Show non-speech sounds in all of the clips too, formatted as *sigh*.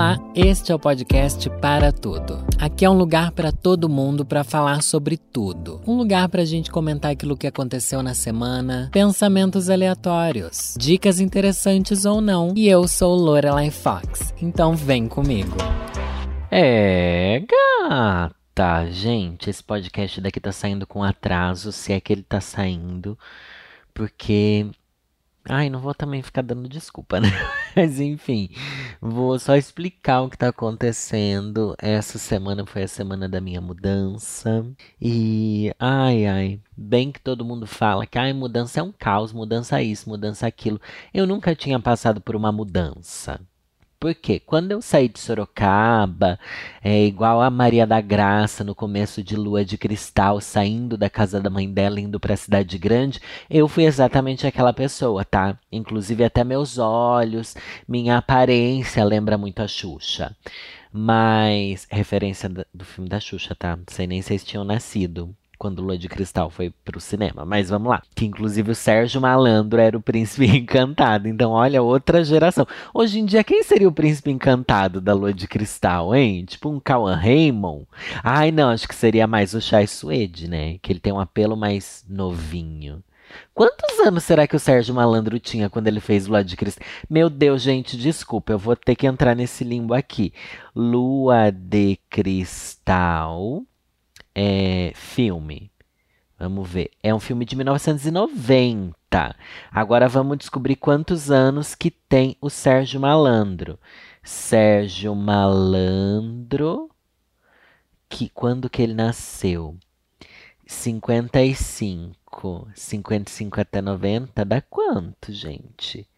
Olá, este é o podcast Para Tudo. Aqui é um lugar para todo mundo para falar sobre tudo. Um lugar para a gente comentar aquilo que aconteceu na semana, pensamentos aleatórios, dicas interessantes ou não. E eu sou Lorelai Fox, então vem comigo. É, gata! Gente, esse podcast daqui tá saindo com atraso, se é que ele tá saindo, porque Ai, não vou também ficar dando desculpa, né? *laughs* Mas enfim, vou só explicar o que tá acontecendo. Essa semana foi a semana da minha mudança. E ai, ai, bem que todo mundo fala que ai, mudança é um caos, mudança é isso, mudança é aquilo. Eu nunca tinha passado por uma mudança. Porque quando eu saí de Sorocaba, é igual a Maria da Graça no começo de Lua de Cristal, saindo da casa da mãe dela, indo para a cidade grande, eu fui exatamente aquela pessoa, tá? Inclusive até meus olhos, minha aparência lembra muito a Xuxa. Mas, referência do filme da Xuxa, tá? Não sei nem se vocês tinham nascido quando Lua de Cristal foi pro cinema. Mas vamos lá. Que inclusive o Sérgio Malandro era o príncipe *laughs* encantado. Então, olha, outra geração. Hoje em dia, quem seria o príncipe encantado da Lua de Cristal, hein? Tipo um Cauan Raymond? Ai, não, acho que seria mais o Chai Suede, né? Que ele tem um apelo mais novinho. Quantos anos será que o Sérgio Malandro tinha quando ele fez Lua de Cristal? Meu Deus, gente, desculpa, eu vou ter que entrar nesse limbo aqui. Lua de Cristal é, filme. Vamos ver. É um filme de 1990. Agora vamos descobrir quantos anos que tem o Sérgio Malandro. Sérgio Malandro. Que, quando que ele nasceu? 55. 55 até 90 dá quanto, gente?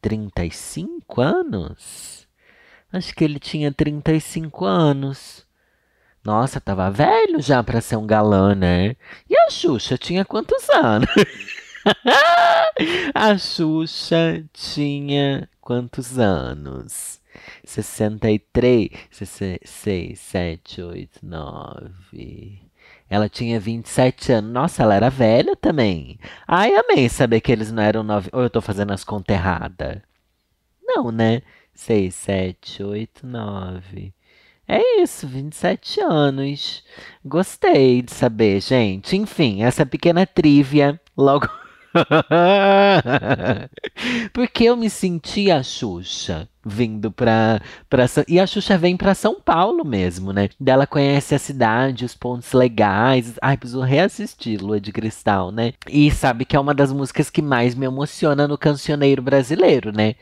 35 anos? Acho que ele tinha 35 anos. Nossa, tava velho já pra ser um galã, né? E a Xuxa tinha quantos anos? *laughs* a Xuxa tinha quantos anos? 63, 6, 7, 8, 9. Ela tinha 27 anos. Nossa, ela era velha também. Ai, amei saber que eles não eram nove. Ou eu tô fazendo as contas erradas? Não, né? 6, 7, 8, 9. É isso, 27 anos. Gostei de saber, gente. Enfim, essa pequena trivia logo. *laughs* Porque eu me senti a Xuxa vindo pra, pra. E a Xuxa vem pra São Paulo mesmo, né? Ela conhece a cidade, os pontos legais. Ai, preciso reassistir Lua de Cristal, né? E sabe que é uma das músicas que mais me emociona no cancioneiro brasileiro, né?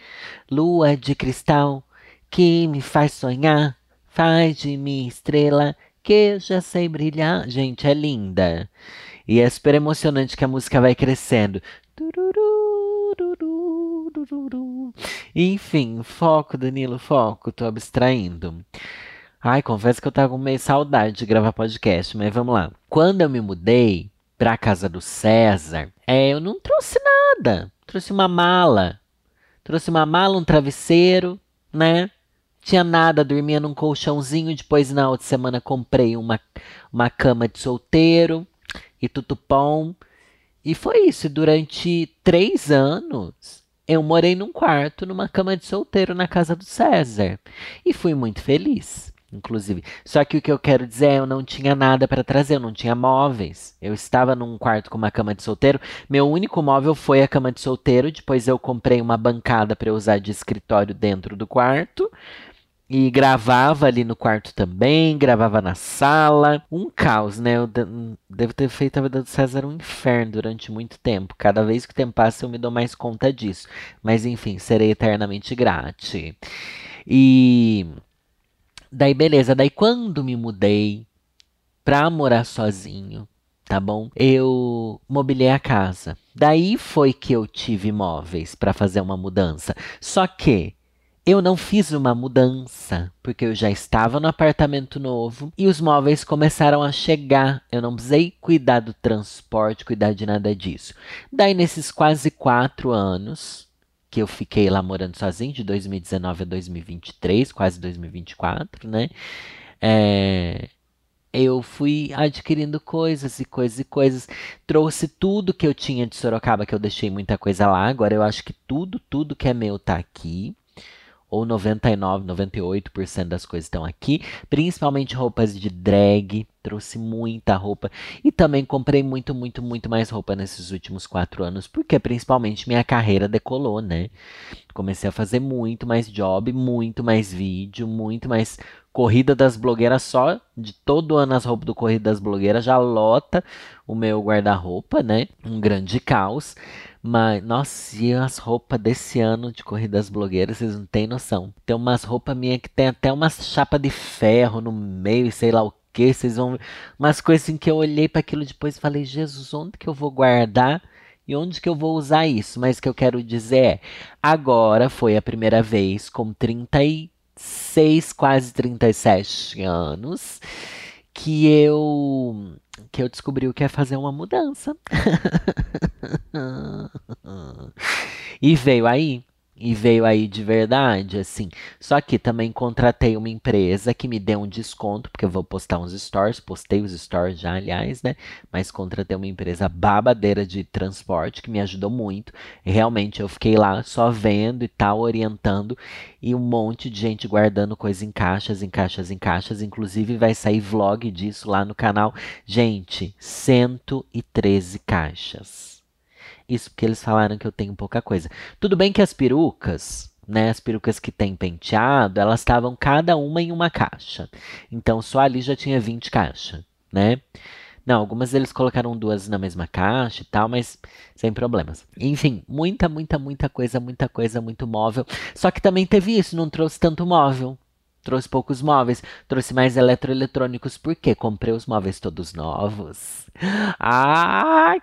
Lua de Cristal que me faz sonhar Faz de mim estrela que eu já sei brilhar. Gente, é linda. E é super emocionante que a música vai crescendo. Enfim, foco, Danilo, foco. Tô abstraindo. Ai, confesso que eu tava com meio saudade de gravar podcast, mas vamos lá. Quando eu me mudei pra casa do César, é, eu não trouxe nada. Trouxe uma mala. Trouxe uma mala, um travesseiro, né? Tinha nada, dormia num colchãozinho. Depois, na outra semana, comprei uma, uma cama de solteiro e tutupom. E foi isso. Durante três anos, eu morei num quarto, numa cama de solteiro na casa do César. E fui muito feliz, inclusive. Só que o que eu quero dizer é, eu não tinha nada para trazer, eu não tinha móveis. Eu estava num quarto com uma cama de solteiro. Meu único móvel foi a cama de solteiro. Depois eu comprei uma bancada para usar de escritório dentro do quarto. E gravava ali no quarto também, gravava na sala. Um caos, né? Eu devo ter feito a vida do César um inferno durante muito tempo. Cada vez que o tempo passa, eu me dou mais conta disso. Mas enfim, serei eternamente grate. E daí, beleza. Daí, quando me mudei pra morar sozinho, tá bom? Eu mobilei a casa. Daí foi que eu tive móveis para fazer uma mudança. Só que eu não fiz uma mudança, porque eu já estava no apartamento novo e os móveis começaram a chegar. Eu não precisei cuidar do transporte, cuidar de nada disso. Daí, nesses quase quatro anos que eu fiquei lá morando sozinho, de 2019 a 2023, quase 2024, né? É, eu fui adquirindo coisas e coisas e coisas. Trouxe tudo que eu tinha de Sorocaba, que eu deixei muita coisa lá. Agora eu acho que tudo, tudo que é meu tá aqui ou 99, 98% das coisas estão aqui, principalmente roupas de drag, trouxe muita roupa e também comprei muito, muito, muito mais roupa nesses últimos quatro anos, porque principalmente minha carreira decolou, né? Comecei a fazer muito mais job, muito mais vídeo, muito mais corrida das blogueiras só de todo ano as roupas do corrida das blogueiras já lota o meu guarda-roupa, né? Um grande caos. Mas, nossa, e as roupas desse ano de Corridas Blogueiras, vocês não têm noção. Tem umas roupas minhas que tem até umas chapa de ferro no meio e sei lá o que. Vocês vão. Umas coisas assim que eu olhei para aquilo depois e falei, Jesus, onde que eu vou guardar? E onde que eu vou usar isso? Mas o que eu quero dizer é, agora foi a primeira vez com 36, quase 37 anos, que eu que eu descobri o que é fazer uma mudança. *laughs* e veio aí. E veio aí de verdade, assim. Só que também contratei uma empresa que me deu um desconto, porque eu vou postar uns stories, postei os stories já, aliás, né? Mas contratei uma empresa babadeira de transporte que me ajudou muito. Realmente eu fiquei lá só vendo e tal, orientando, e um monte de gente guardando coisa em caixas, em caixas, em caixas. Inclusive vai sair vlog disso lá no canal. Gente, 113 caixas. Isso porque eles falaram que eu tenho pouca coisa. Tudo bem que as perucas, né, as perucas que tem penteado, elas estavam cada uma em uma caixa. Então só ali já tinha 20 caixas, né? Não, algumas eles colocaram duas na mesma caixa e tal, mas sem problemas. Enfim, muita, muita, muita coisa, muita coisa, muito móvel. Só que também teve isso, não trouxe tanto móvel. Trouxe poucos móveis, trouxe mais eletroeletrônicos, porque comprei os móveis todos novos. *gasps* Ah,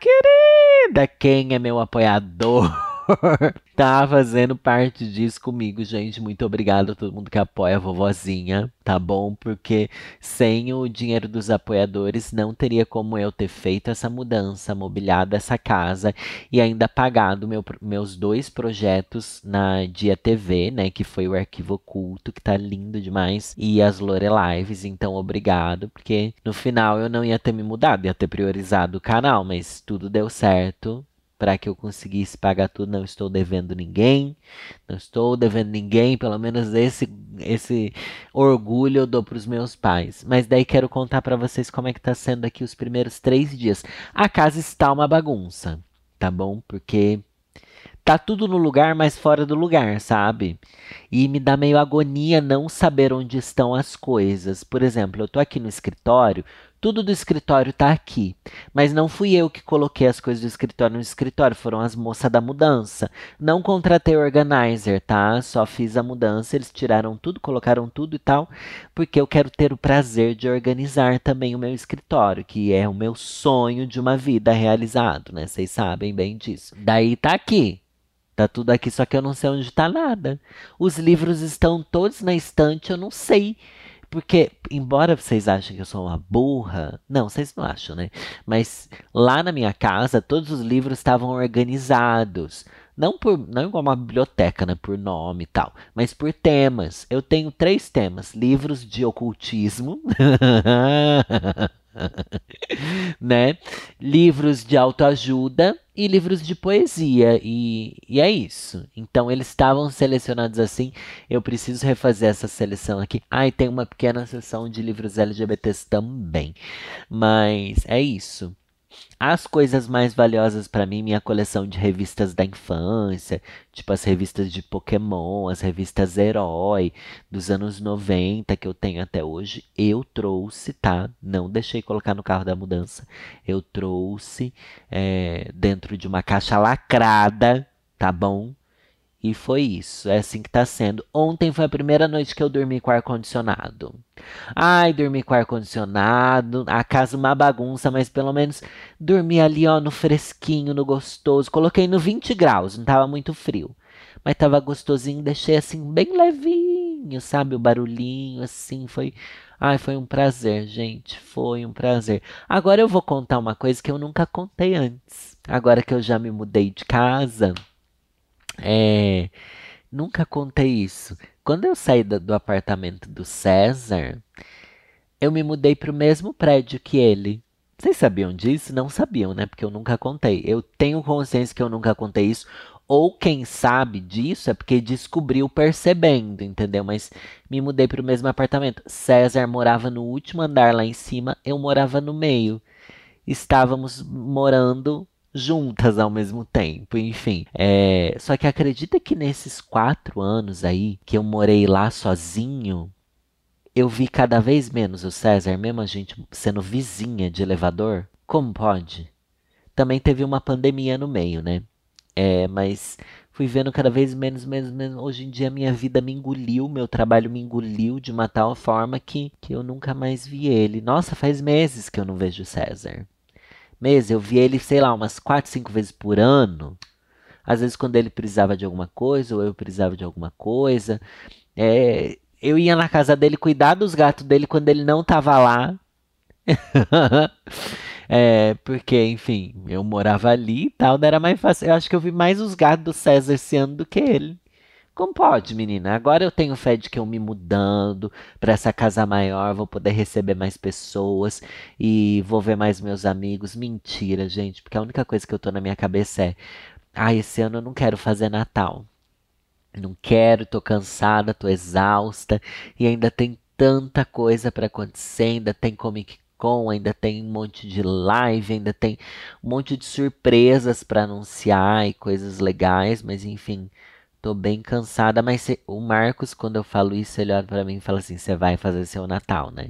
querida, quem é meu apoiador? *laughs* tá fazendo parte disso comigo, gente. Muito obrigado a todo mundo que apoia a vovozinha, tá bom? Porque sem o dinheiro dos apoiadores não teria como eu ter feito essa mudança, mobiliado essa casa e ainda pagado meu, meus dois projetos na Dia TV, né? Que foi o Arquivo Oculto, que tá lindo demais, e as Lorelives. Então, obrigado, porque no final eu não ia ter me mudado, ia ter priorizado o canal, mas tudo deu certo para que eu conseguisse pagar tudo. Não estou devendo ninguém, não estou devendo ninguém, pelo menos esse esse orgulho eu dou para os meus pais. Mas daí quero contar para vocês como é que está sendo aqui os primeiros três dias. A casa está uma bagunça, tá bom? Porque tá tudo no lugar, mas fora do lugar, sabe? E me dá meio agonia não saber onde estão as coisas. Por exemplo, eu tô aqui no escritório, tudo do escritório tá aqui. Mas não fui eu que coloquei as coisas do escritório no escritório, foram as moças da mudança. Não contratei organizer, tá? Só fiz a mudança, eles tiraram tudo, colocaram tudo e tal, porque eu quero ter o prazer de organizar também o meu escritório, que é o meu sonho de uma vida realizado, né? Vocês sabem bem disso. Daí tá aqui. Tá tudo aqui, só que eu não sei onde tá nada. Os livros estão todos na estante, eu não sei porque, embora vocês achem que eu sou uma burra, não, vocês não acham, né? Mas lá na minha casa, todos os livros estavam organizados. Não por não igual uma biblioteca, né, por nome e tal, mas por temas. Eu tenho três temas: livros de ocultismo, *laughs* *laughs* né? Livros de autoajuda e livros de poesia. E, e é isso. Então eles estavam selecionados assim. Eu preciso refazer essa seleção aqui. E tem uma pequena seção de livros LGBTs também. Mas é isso. As coisas mais valiosas para mim, minha coleção de revistas da infância, tipo as revistas de Pokémon, as revistas Herói dos anos 90 que eu tenho até hoje, eu trouxe, tá? Não deixei colocar no carro da mudança. Eu trouxe é, dentro de uma caixa lacrada, tá bom? E foi isso, é assim que tá sendo. Ontem foi a primeira noite que eu dormi com ar-condicionado. Ai, dormi com ar-condicionado, a casa uma bagunça, mas pelo menos dormi ali, ó, no fresquinho, no gostoso. Coloquei no 20 graus, não tava muito frio. Mas tava gostosinho, deixei assim, bem levinho, sabe? O barulhinho, assim, foi. Ai, foi um prazer, gente. Foi um prazer. Agora eu vou contar uma coisa que eu nunca contei antes. Agora que eu já me mudei de casa. É, nunca contei isso. Quando eu saí do, do apartamento do César, eu me mudei para o mesmo prédio que ele. Vocês sabiam disso? Não sabiam, né? Porque eu nunca contei. Eu tenho consciência que eu nunca contei isso. Ou quem sabe disso é porque descobriu percebendo, entendeu? Mas me mudei para o mesmo apartamento. César morava no último andar lá em cima, eu morava no meio. Estávamos morando juntas ao mesmo tempo, enfim. É, só que acredita que nesses quatro anos aí que eu morei lá sozinho, eu vi cada vez menos o César, mesmo a gente sendo vizinha de elevador. Como pode? Também teve uma pandemia no meio, né? É, mas fui vendo cada vez menos, menos, menos. Hoje em dia minha vida me engoliu, meu trabalho me engoliu de uma tal forma que, que eu nunca mais vi ele. Nossa, faz meses que eu não vejo o César. Meses, eu vi ele, sei lá, umas quatro, cinco vezes por ano. Às vezes quando ele precisava de alguma coisa, ou eu precisava de alguma coisa. É, eu ia na casa dele cuidar dos gatos dele quando ele não tava lá. *laughs* É, porque, enfim, eu morava ali e tal, não era mais fácil. Eu acho que eu vi mais os gatos do César esse ano do que ele. Como pode, menina? Agora eu tenho fé de que eu me mudando para essa casa maior, vou poder receber mais pessoas e vou ver mais meus amigos. Mentira, gente, porque a única coisa que eu tô na minha cabeça é: ah, esse ano eu não quero fazer Natal. Não quero, tô cansada, tô exausta e ainda tem tanta coisa para acontecer, ainda tem Comic com, ainda tem um monte de live, ainda tem um monte de surpresas para anunciar e coisas legais, mas enfim, tô bem cansada. Mas cê, o Marcos, quando eu falo isso, ele olha para mim e fala assim: você vai fazer seu Natal, né?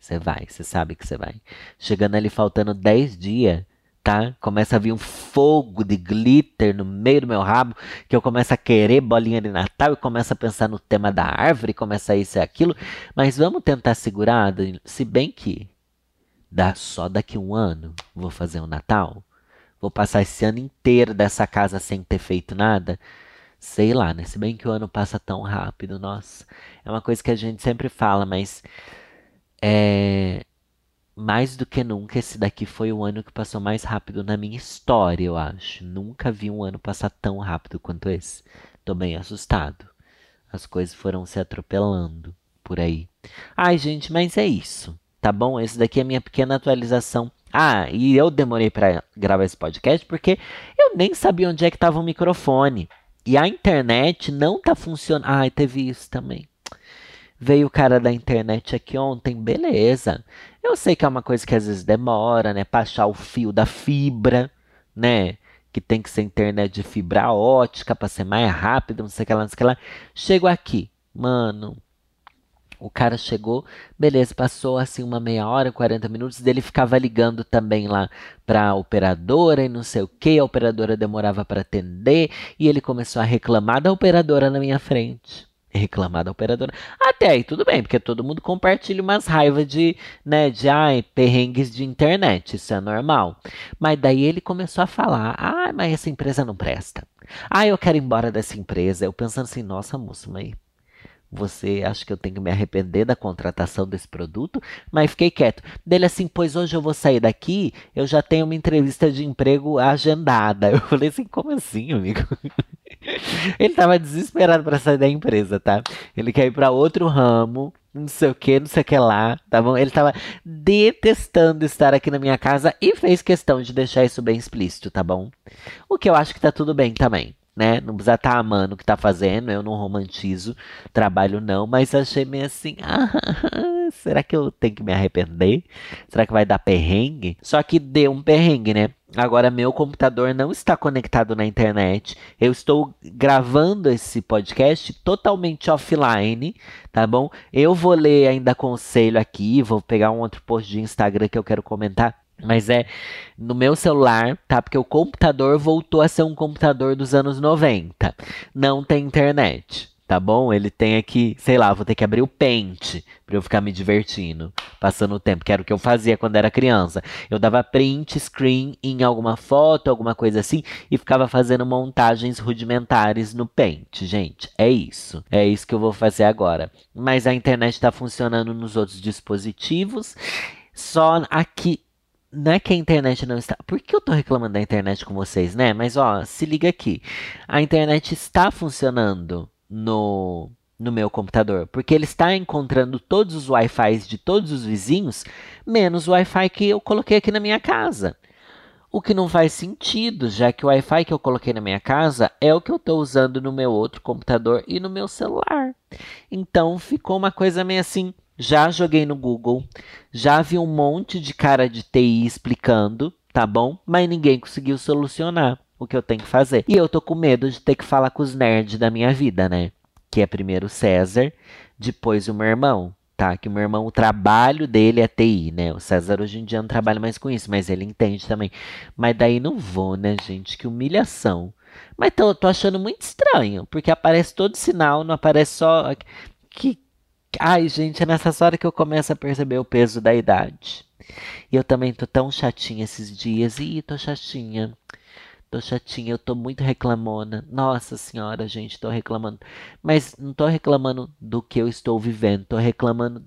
Você vai, você sabe que você vai. Chegando ali faltando 10 dias, tá? Começa a vir um fogo de glitter no meio do meu rabo, que eu começo a querer bolinha de Natal e começo a pensar no tema da árvore, começa isso e aquilo. Mas vamos tentar segurar, se bem que Dá só daqui um ano vou fazer o um Natal? Vou passar esse ano inteiro dessa casa sem ter feito nada? Sei lá, né? Se bem que o ano passa tão rápido, nossa. É uma coisa que a gente sempre fala, mas é mais do que nunca esse daqui foi o ano que passou mais rápido na minha história, eu acho. Nunca vi um ano passar tão rápido quanto esse. Tô bem assustado. As coisas foram se atropelando por aí. Ai, gente, mas é isso tá bom? Esse daqui é a minha pequena atualização. Ah, e eu demorei para gravar esse podcast porque eu nem sabia onde é que estava o microfone. E a internet não tá funcionando. Ah, teve isso também. Veio o cara da internet aqui ontem, beleza. Eu sei que é uma coisa que às vezes demora, né? Pra achar o fio da fibra, né? Que tem que ser internet de fibra ótica para ser mais rápido, não sei o que lá, não sei o que lá. Chego aqui, mano, o cara chegou, beleza, passou assim uma meia hora, 40 minutos, dele ficava ligando também lá para a operadora e não sei o que, a operadora demorava para atender e ele começou a reclamar da operadora na minha frente. Reclamar da operadora. Até aí tudo bem, porque todo mundo compartilha umas raivas de, né, de ai, perrengues de internet, isso é normal. Mas daí ele começou a falar: "Ah, mas essa empresa não presta. Ah, eu quero ir embora dessa empresa". Eu pensando assim: "Nossa, moço, mas você acha que eu tenho que me arrepender da contratação desse produto? Mas fiquei quieto. Dele assim, pois hoje eu vou sair daqui, eu já tenho uma entrevista de emprego agendada. *laughs* Eu falei assim, como assim, amigo? *laughs* Ele tava desesperado para sair da empresa, tá? Ele quer ir para outro ramo, não sei o que, não sei o que lá, tá bom? Ele tava detestando estar aqui na minha casa e fez questão de deixar isso bem explícito, tá bom? O que eu acho que tá tudo bem também né? Não precisa estar tá amando o que está fazendo, eu não romantizo trabalho não, mas achei meio assim, *laughs* ah, será que eu tenho que me arrepender? Será que vai dar perrengue? Só que deu um perrengue, né? Agora meu computador não está conectado na internet. Eu estou gravando esse podcast totalmente offline, tá bom? Eu vou ler ainda conselho aqui, vou pegar um outro post de Instagram que eu quero comentar mas é no meu celular, tá? Porque o computador voltou a ser um computador dos anos 90. Não tem internet, tá bom? Ele tem aqui, sei lá, vou ter que abrir o Paint para eu ficar me divertindo, passando o tempo, que era o que eu fazia quando era criança. Eu dava print screen em alguma foto, alguma coisa assim, e ficava fazendo montagens rudimentares no Paint, gente. É isso. É isso que eu vou fazer agora. Mas a internet está funcionando nos outros dispositivos. Só aqui não é que a internet não está. Por que eu tô reclamando da internet com vocês, né? Mas ó, se liga aqui. A internet está funcionando no no meu computador, porque ele está encontrando todos os Wi-Fi de todos os vizinhos, menos o Wi-Fi que eu coloquei aqui na minha casa. O que não faz sentido, já que o Wi-Fi que eu coloquei na minha casa é o que eu estou usando no meu outro computador e no meu celular. Então ficou uma coisa meio assim. Já joguei no Google, já vi um monte de cara de TI explicando, tá bom? Mas ninguém conseguiu solucionar o que eu tenho que fazer. E eu tô com medo de ter que falar com os nerds da minha vida, né? Que é primeiro o César, depois o meu irmão tá? Que o meu irmão, o trabalho dele é TI, né? O César hoje em dia não trabalha mais com isso, mas ele entende também. Mas daí não vou, né, gente? Que humilhação. Mas tô, tô achando muito estranho, porque aparece todo sinal, não aparece só. Que. Ai, gente, é nessa hora que eu começo a perceber o peso da idade. E eu também tô tão chatinha esses dias. Ih, tô chatinha. Tô chatinha, eu tô muito reclamona. Nossa senhora, gente, tô reclamando. Mas não tô reclamando do que eu estou vivendo, tô reclamando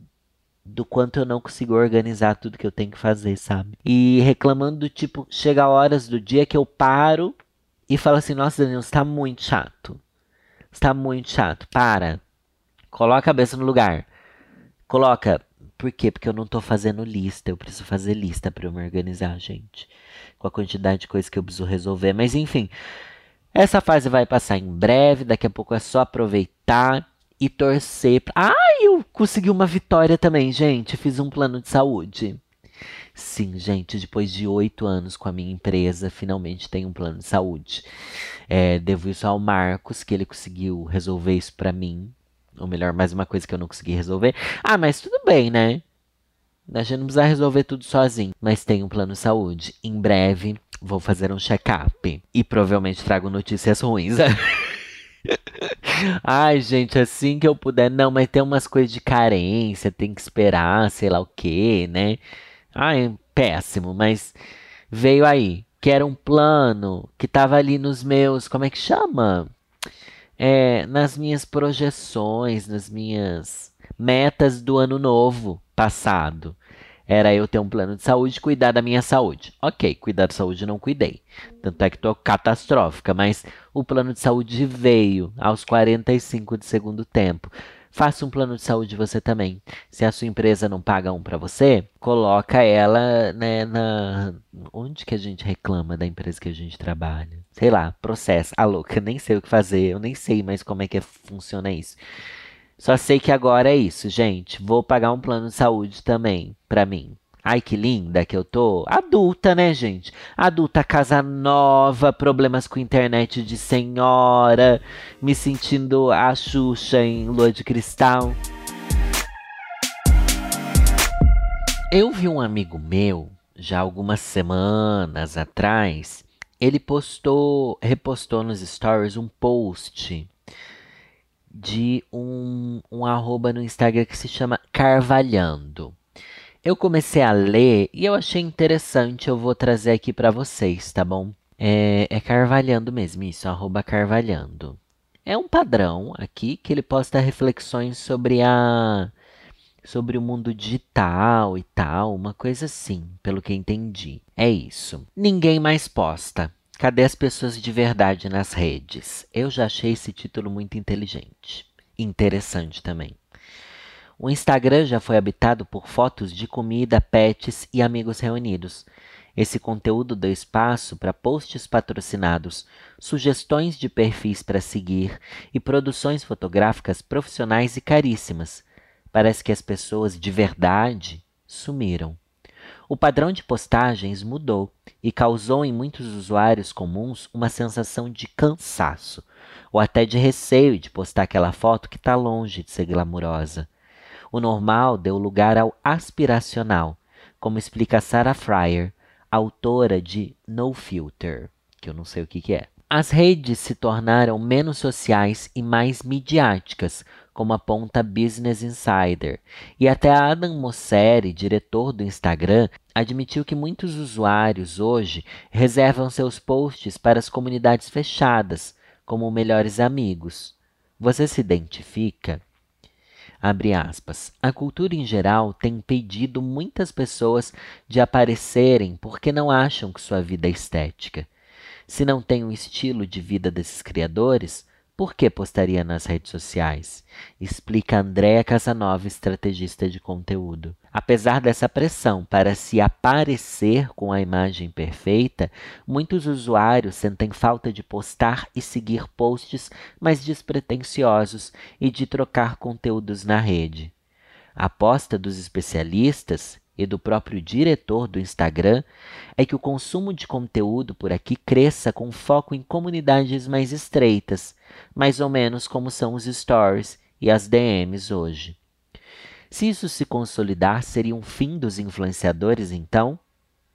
do quanto eu não consigo organizar tudo que eu tenho que fazer, sabe? E reclamando do tipo, chega horas do dia que eu paro e falo assim: Nossa, Daniel, você tá muito chato. Você tá muito chato. Para. Coloca a cabeça no lugar. Coloca. Por quê? Porque eu não tô fazendo lista. Eu preciso fazer lista para eu me organizar, gente com a quantidade de coisas que eu preciso resolver. Mas enfim, essa fase vai passar em breve. Daqui a pouco é só aproveitar e torcer. Pra... Ah, eu consegui uma vitória também, gente. Fiz um plano de saúde. Sim, gente, depois de oito anos com a minha empresa, finalmente tem um plano de saúde. É, devo isso ao Marcos, que ele conseguiu resolver isso para mim. Ou melhor, mais uma coisa que eu não consegui resolver. Ah, mas tudo bem, né? A gente não precisa resolver tudo sozinho, mas tem um plano de saúde. Em breve vou fazer um check-up e provavelmente trago notícias ruins. *laughs* Ai, gente, assim que eu puder. Não, mas tem umas coisas de carência, tem que esperar, sei lá o que, né? Ai, péssimo, mas veio aí. Que era um plano que tava ali nos meus. Como é que chama? É, nas minhas projeções, nas minhas metas do ano novo passado. Era eu ter um plano de saúde e cuidar da minha saúde. Ok, cuidar da saúde não cuidei. Tanto é que estou catastrófica, mas o plano de saúde veio aos 45 de segundo tempo. Faça um plano de saúde você também. Se a sua empresa não paga um para você, coloca ela né, na. Onde que a gente reclama da empresa que a gente trabalha? Sei lá, processo. Ah, louca, nem sei o que fazer, eu nem sei mais como é que funciona isso. Só sei que agora é isso, gente. Vou pagar um plano de saúde também pra mim. Ai, que linda que eu tô. Adulta, né, gente? Adulta, casa nova, problemas com internet de senhora, me sentindo a Xuxa em lua de cristal. Eu vi um amigo meu, já algumas semanas atrás, ele postou, repostou nos stories um post de um, um arroba no Instagram que se chama Carvalhando. Eu comecei a ler e eu achei interessante, eu vou trazer aqui para vocês, tá bom? É, é Carvalhando mesmo, isso, arroba Carvalhando. É um padrão aqui que ele posta reflexões sobre a sobre o mundo digital e tal, uma coisa assim, pelo que entendi. É isso. Ninguém mais posta. Cadê as pessoas de verdade nas redes? Eu já achei esse título muito inteligente. Interessante também. O Instagram já foi habitado por fotos de comida, pets e amigos reunidos. Esse conteúdo deu espaço para posts patrocinados, sugestões de perfis para seguir e produções fotográficas profissionais e caríssimas. Parece que as pessoas de verdade sumiram. O padrão de postagens mudou e causou em muitos usuários comuns uma sensação de cansaço, ou até de receio de postar aquela foto que está longe de ser glamurosa. O normal deu lugar ao aspiracional, como explica Sarah Fryer, autora de No Filter, que eu não sei o que, que é. As redes se tornaram menos sociais e mais midiáticas, como aponta Business Insider. E até Adam Mosseri, diretor do Instagram, admitiu que muitos usuários hoje reservam seus posts para as comunidades fechadas, como melhores amigos. Você se identifica? Abre aspas. A cultura em geral tem impedido muitas pessoas de aparecerem porque não acham que sua vida é estética. Se não tem o estilo de vida desses criadores, Por que postaria nas redes sociais? Explica Andréa Casanova, estrategista de conteúdo. Apesar dessa pressão para se aparecer com a imagem perfeita, muitos usuários sentem falta de postar e seguir posts mais despretensiosos e de trocar conteúdos na rede. A aposta dos especialistas e do próprio diretor do Instagram é que o consumo de conteúdo por aqui cresça com foco em comunidades mais estreitas, mais ou menos como são os stories e as DMs hoje. Se isso se consolidar, seria um fim dos influenciadores, então?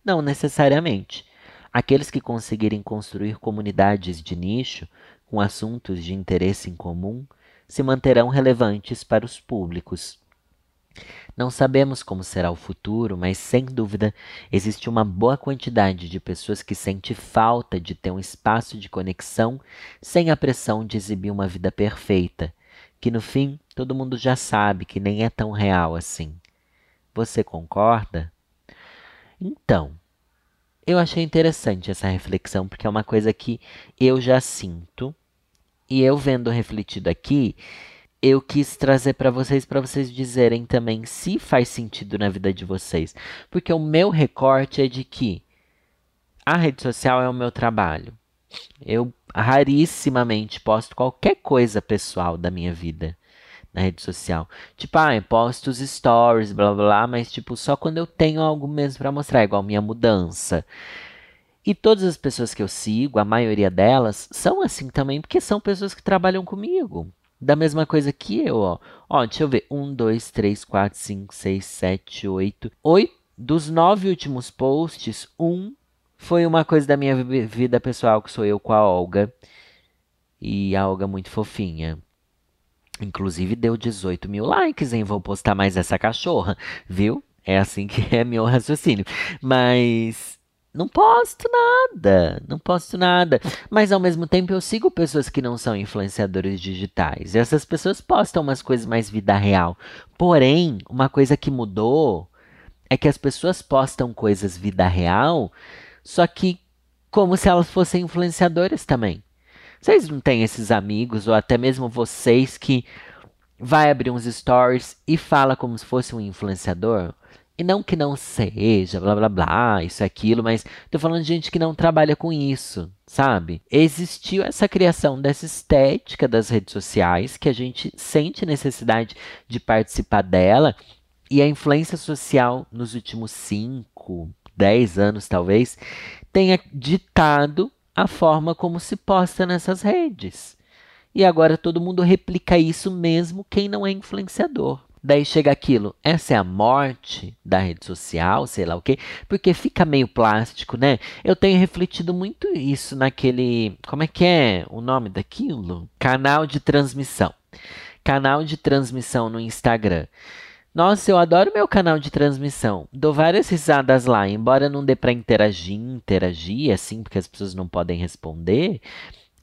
Não necessariamente. Aqueles que conseguirem construir comunidades de nicho com assuntos de interesse em comum se manterão relevantes para os públicos. Não sabemos como será o futuro, mas sem dúvida existe uma boa quantidade de pessoas que sente falta de ter um espaço de conexão sem a pressão de exibir uma vida perfeita, que no fim todo mundo já sabe que nem é tão real assim. Você concorda? Então, eu achei interessante essa reflexão porque é uma coisa que eu já sinto e eu vendo refletido aqui, eu quis trazer para vocês, para vocês dizerem também se faz sentido na vida de vocês. Porque o meu recorte é de que a rede social é o meu trabalho. Eu rarissimamente posto qualquer coisa pessoal da minha vida na rede social. Tipo, ah, eu posto os stories, blá blá blá, mas tipo, só quando eu tenho algo mesmo para mostrar, igual minha mudança. E todas as pessoas que eu sigo, a maioria delas, são assim também, porque são pessoas que trabalham comigo da mesma coisa que eu, ó. Ó, deixa eu ver. Um, dois, três, quatro, cinco, seis, sete, oito. Oito. Dos nove últimos posts, um foi uma coisa da minha vida pessoal, que sou eu com a Olga. E a Olga muito fofinha. Inclusive deu 18 mil likes, hein? Vou postar mais essa cachorra, viu? É assim que é meu raciocínio. Mas não posto nada, não posto nada. Mas ao mesmo tempo eu sigo pessoas que não são influenciadores digitais. E essas pessoas postam umas coisas mais vida real. Porém, uma coisa que mudou é que as pessoas postam coisas vida real, só que como se elas fossem influenciadores também. Vocês não têm esses amigos, ou até mesmo vocês que vai abrir uns stories e fala como se fosse um influenciador? E não que não seja, blá blá blá, isso é aquilo, mas tô falando de gente que não trabalha com isso, sabe? Existiu essa criação dessa estética das redes sociais que a gente sente necessidade de participar dela e a influência social nos últimos 5, 10 anos talvez tenha ditado a forma como se posta nessas redes. E agora todo mundo replica isso mesmo quem não é influenciador. Daí chega aquilo, essa é a morte da rede social, sei lá o quê, porque fica meio plástico, né? Eu tenho refletido muito isso naquele. Como é que é o nome daquilo? Canal de transmissão. Canal de transmissão no Instagram. Nossa, eu adoro meu canal de transmissão. Dou várias risadas lá, embora não dê para interagir, interagir assim, porque as pessoas não podem responder.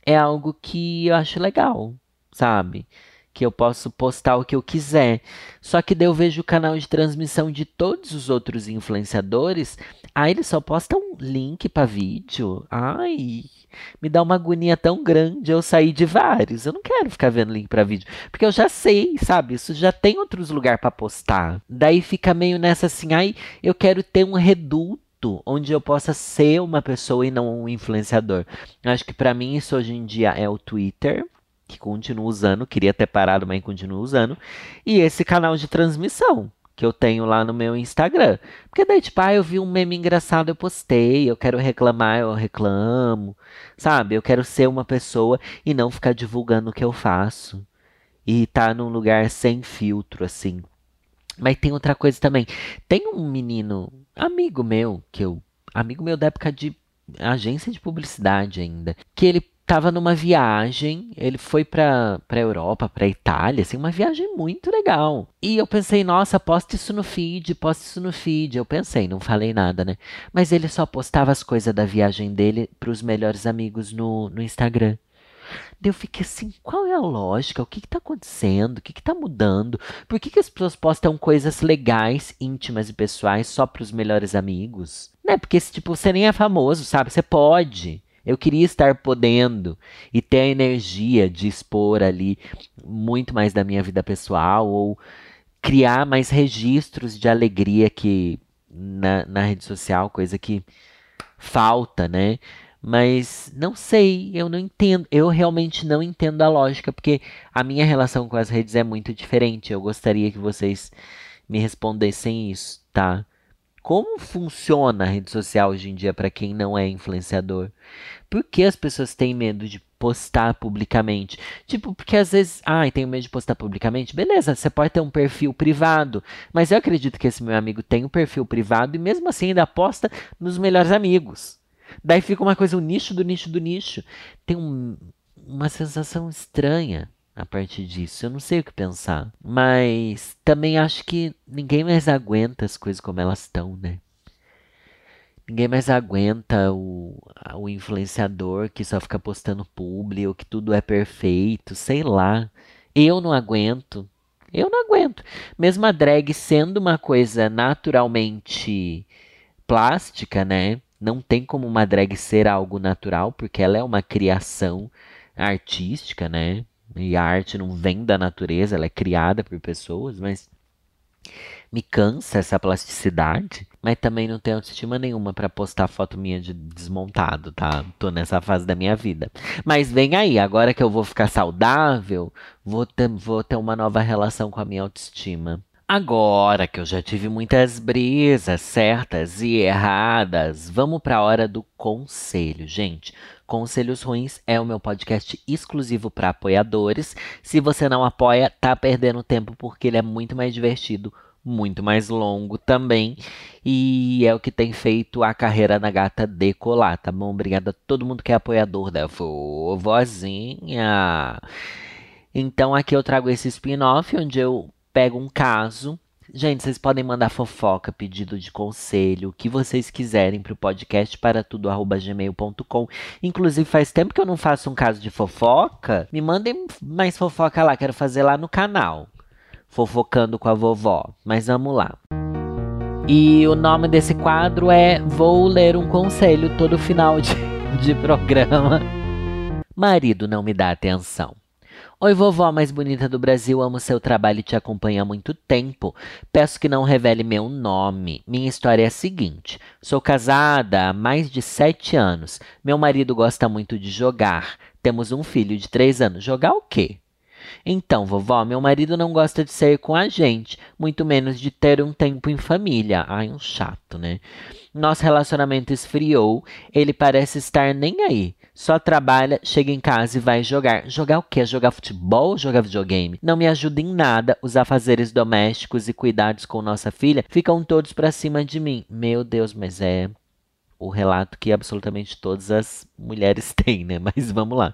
É algo que eu acho legal, sabe? Que eu posso postar o que eu quiser. Só que daí eu vejo o canal de transmissão de todos os outros influenciadores, aí eles só postam um link para vídeo. Ai, me dá uma agonia tão grande eu sair de vários. Eu não quero ficar vendo link para vídeo, porque eu já sei, sabe? Isso já tem outros lugares para postar. Daí fica meio nessa assim, ai, eu quero ter um reduto onde eu possa ser uma pessoa e não um influenciador. Acho que para mim isso hoje em dia é o Twitter que continuo usando, queria ter parado, mas continuo usando, e esse canal de transmissão que eu tenho lá no meu Instagram. Porque daí, tipo, ah, eu vi um meme engraçado, eu postei, eu quero reclamar, eu reclamo, sabe? Eu quero ser uma pessoa e não ficar divulgando o que eu faço. E tá num lugar sem filtro, assim. Mas tem outra coisa também. Tem um menino, amigo meu, que eu. Amigo meu da época de agência de publicidade ainda. Que ele estava numa viagem, ele foi para para Europa, para Itália, assim, uma viagem muito legal. E eu pensei, nossa, posta isso no feed, posta isso no feed. Eu pensei, não falei nada, né? Mas ele só postava as coisas da viagem dele para os melhores amigos no, no Instagram. Daí eu fiquei assim, qual é a lógica? O que está acontecendo? O que está mudando? Por que, que as pessoas postam coisas legais, íntimas e pessoais só para os melhores amigos? Né? Porque, tipo, você nem é famoso, sabe? Você pode. Eu queria estar podendo e ter a energia de expor ali muito mais da minha vida pessoal ou criar mais registros de alegria que na, na rede social, coisa que falta, né? Mas não sei, eu não entendo, eu realmente não entendo a lógica, porque a minha relação com as redes é muito diferente. Eu gostaria que vocês me respondessem isso, tá? Como funciona a rede social hoje em dia para quem não é influenciador? Por que as pessoas têm medo de postar publicamente? Tipo, porque às vezes, ai, ah, tenho medo de postar publicamente. Beleza, você pode ter um perfil privado, mas eu acredito que esse meu amigo tem um perfil privado e mesmo assim ainda posta nos melhores amigos. Daí fica uma coisa, o um nicho do nicho do nicho. Tem um, uma sensação estranha a partir disso. Eu não sei o que pensar. Mas também acho que ninguém mais aguenta as coisas como elas estão, né? Ninguém mais aguenta o, o influenciador que só fica postando publi ou que tudo é perfeito, sei lá. Eu não aguento. Eu não aguento. Mesmo a drag sendo uma coisa naturalmente plástica, né? Não tem como uma drag ser algo natural, porque ela é uma criação artística, né? E a arte não vem da natureza, ela é criada por pessoas, mas me cansa essa plasticidade, mas também não tenho autoestima nenhuma para postar foto minha de desmontado, tá? Tô nessa fase da minha vida. Mas vem aí, agora que eu vou ficar saudável, vou ter, vou ter uma nova relação com a minha autoestima. Agora que eu já tive muitas brisas certas e erradas, vamos para a hora do conselho, gente. Conselhos Ruins é o meu podcast exclusivo para apoiadores. Se você não apoia, tá perdendo tempo porque ele é muito mais divertido, muito mais longo também. E é o que tem feito a carreira da gata decolar, tá bom? Obrigado a todo mundo que é apoiador da vovozinha. Então aqui eu trago esse spin-off onde eu pego um caso. Gente, vocês podem mandar fofoca, pedido de conselho, o que vocês quiserem para o podcast para tudo gmail.com. Inclusive, faz tempo que eu não faço um caso de fofoca. Me mandem mais fofoca lá, quero fazer lá no canal. Fofocando com a vovó. Mas vamos lá. E o nome desse quadro é Vou Ler um Conselho todo final de, *laughs* de programa. Marido não me dá atenção. Oi, vovó mais bonita do Brasil, amo seu trabalho e te acompanho há muito tempo. Peço que não revele meu nome. Minha história é a seguinte: sou casada há mais de sete anos. Meu marido gosta muito de jogar. Temos um filho de três anos. Jogar o quê? Então, vovó, meu marido não gosta de sair com a gente, muito menos de ter um tempo em família. Ai, um chato, né? Nosso relacionamento esfriou, ele parece estar nem aí. Só trabalha, chega em casa e vai jogar. Jogar o quê? Jogar futebol jogar videogame? Não me ajuda em nada. Os afazeres domésticos e cuidados com nossa filha ficam todos pra cima de mim. Meu Deus, mas é o relato que absolutamente todas as mulheres *laughs* têm, né? Mas vamos lá.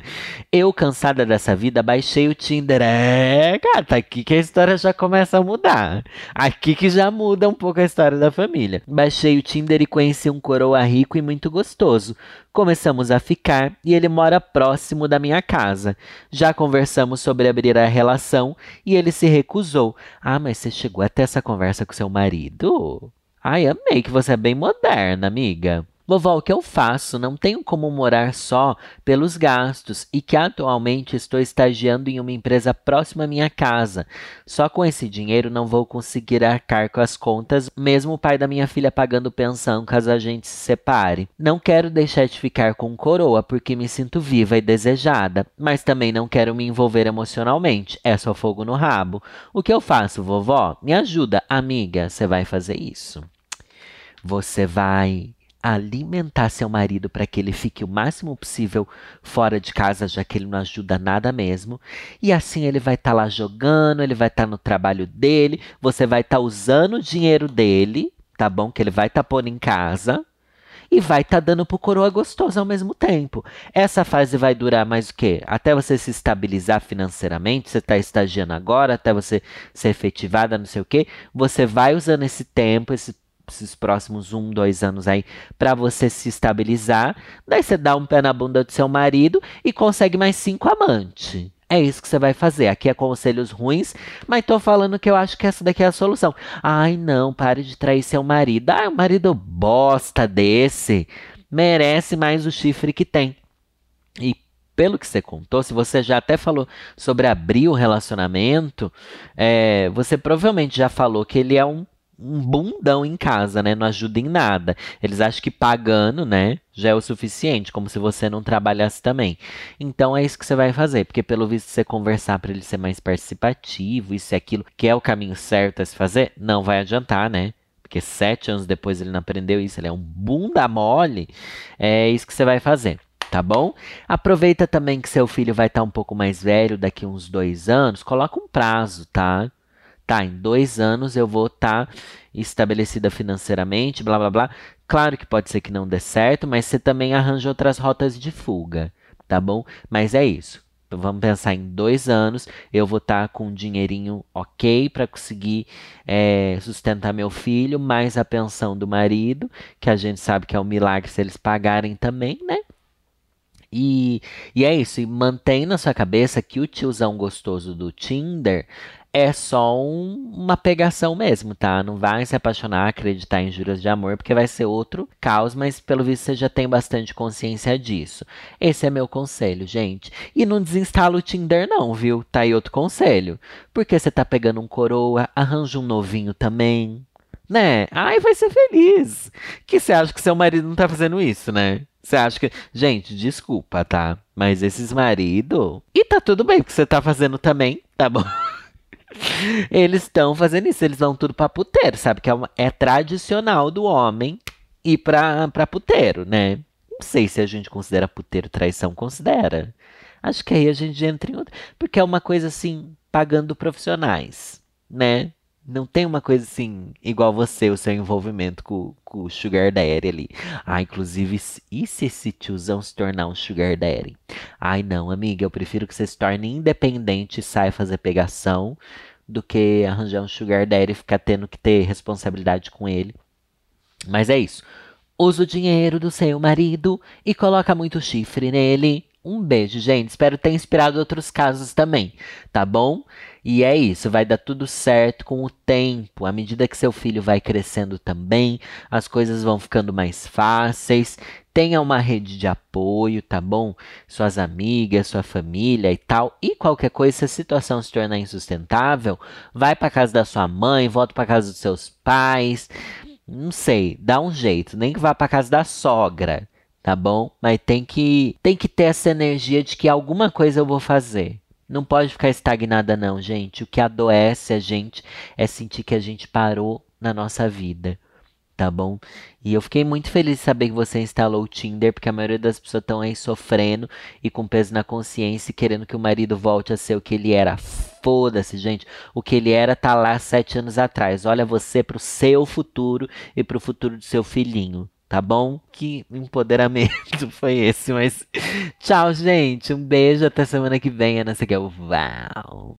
Eu, cansada dessa vida, baixei o Tinder. É, gata, aqui que a história já começa a mudar. Aqui que já muda um pouco a história da família. Baixei o Tinder e conheci um coroa rico e muito gostoso. Começamos a ficar e ele mora próximo da minha casa. Já conversamos sobre abrir a relação e ele se recusou. Ah, mas você chegou até essa conversa com seu marido? Ai, amei que você é bem moderna, amiga. Vovó, o que eu faço? Não tenho como morar só pelos gastos e que atualmente estou estagiando em uma empresa próxima à minha casa. Só com esse dinheiro não vou conseguir arcar com as contas, mesmo o pai da minha filha pagando pensão caso a gente se separe. Não quero deixar de ficar com coroa porque me sinto viva e desejada, mas também não quero me envolver emocionalmente. É só fogo no rabo. O que eu faço, vovó? Me ajuda, amiga. Você vai fazer isso. Você vai alimentar seu marido para que ele fique o máximo possível fora de casa, já que ele não ajuda nada mesmo. E assim ele vai estar tá lá jogando, ele vai estar tá no trabalho dele, você vai estar tá usando o dinheiro dele, tá bom? Que ele vai estar tá pondo em casa. E vai estar tá dando pro coroa gostoso ao mesmo tempo. Essa fase vai durar mais o quê? Até você se estabilizar financeiramente, você está estagiando agora, até você ser efetivada, não sei o quê. Você vai usando esse tempo, esse esses próximos um, dois anos aí para você se estabilizar. Daí você dá um pé na bunda do seu marido e consegue mais cinco amantes. É isso que você vai fazer. Aqui é conselhos ruins, mas tô falando que eu acho que essa daqui é a solução. Ai, não, pare de trair seu marido. Ah, um marido bosta desse merece mais o chifre que tem. E pelo que você contou, se você já até falou sobre abrir o relacionamento, é, você provavelmente já falou que ele é um, um bundão em casa, né? Não ajuda em nada. Eles acham que pagando, né? Já é o suficiente, como se você não trabalhasse também. Então é isso que você vai fazer, porque pelo visto você conversar para ele ser mais participativo, isso e aquilo, que é o caminho certo a se fazer, não vai adiantar, né? Porque sete anos depois ele não aprendeu isso, ele é um bunda mole. É isso que você vai fazer tá bom? Aproveita também que seu filho vai estar tá um pouco mais velho, daqui uns dois anos, coloca um prazo, tá? Tá, em dois anos eu vou estar tá estabelecida financeiramente, blá blá blá. Claro que pode ser que não dê certo, mas você também arranja outras rotas de fuga, tá bom? Mas é isso. Então, vamos pensar em dois anos, eu vou estar tá com um dinheirinho ok para conseguir é, sustentar meu filho, mais a pensão do marido, que a gente sabe que é um milagre se eles pagarem também, né? E, e é isso, e mantém na sua cabeça que o tiozão gostoso do Tinder é só um, uma pegação mesmo, tá? Não vai se apaixonar, acreditar em juras de amor, porque vai ser outro caos, mas pelo visto você já tem bastante consciência disso. Esse é meu conselho, gente. E não desinstala o Tinder, não, viu? Tá aí outro conselho. Porque você tá pegando um coroa, arranja um novinho também. Né? Ai, vai ser feliz. Que você acha que seu marido não tá fazendo isso, né? Você acha que. Gente, desculpa, tá? Mas esses maridos. E tá tudo bem, porque você tá fazendo também, tá bom? *laughs* eles estão fazendo isso, eles vão tudo pra puteiro, sabe? Que é, uma... é tradicional do homem ir pra, pra puteiro, né? Não sei se a gente considera puteiro traição, considera. Acho que aí a gente entra em outro. Porque é uma coisa assim, pagando profissionais, né? Não tem uma coisa assim, igual você, o seu envolvimento com, com o Sugar Daddy ali. Ah, inclusive, e se esse tiozão se tornar um Sugar Daddy? Ai, não, amiga, eu prefiro que você se torne independente e saia fazer pegação do que arranjar um Sugar Daddy e ficar tendo que ter responsabilidade com ele. Mas é isso. Usa o dinheiro do seu marido e coloca muito chifre nele. Um beijo, gente. Espero ter inspirado outros casos também, tá bom? E é isso, vai dar tudo certo com o tempo. À medida que seu filho vai crescendo também, as coisas vão ficando mais fáceis. Tenha uma rede de apoio, tá bom? Suas amigas, sua família e tal. E qualquer coisa, se a situação se tornar insustentável, vai para casa da sua mãe, volta para casa dos seus pais. Não sei, dá um jeito, nem que vá para casa da sogra, tá bom? Mas tem que tem que ter essa energia de que alguma coisa eu vou fazer não pode ficar estagnada, não, gente. O que adoece a gente é sentir que a gente parou na nossa vida. Tá bom? E eu fiquei muito feliz de saber que você instalou o Tinder, porque a maioria das pessoas estão aí sofrendo e com peso na consciência, querendo que o marido volte a ser o que ele era. Foda-se, gente. O que ele era tá lá sete anos atrás. Olha você pro seu futuro e pro futuro do seu filhinho tá bom? Que empoderamento *laughs* foi esse, mas tchau, gente. Um beijo, até semana que vem. Ana Seguel. Uau!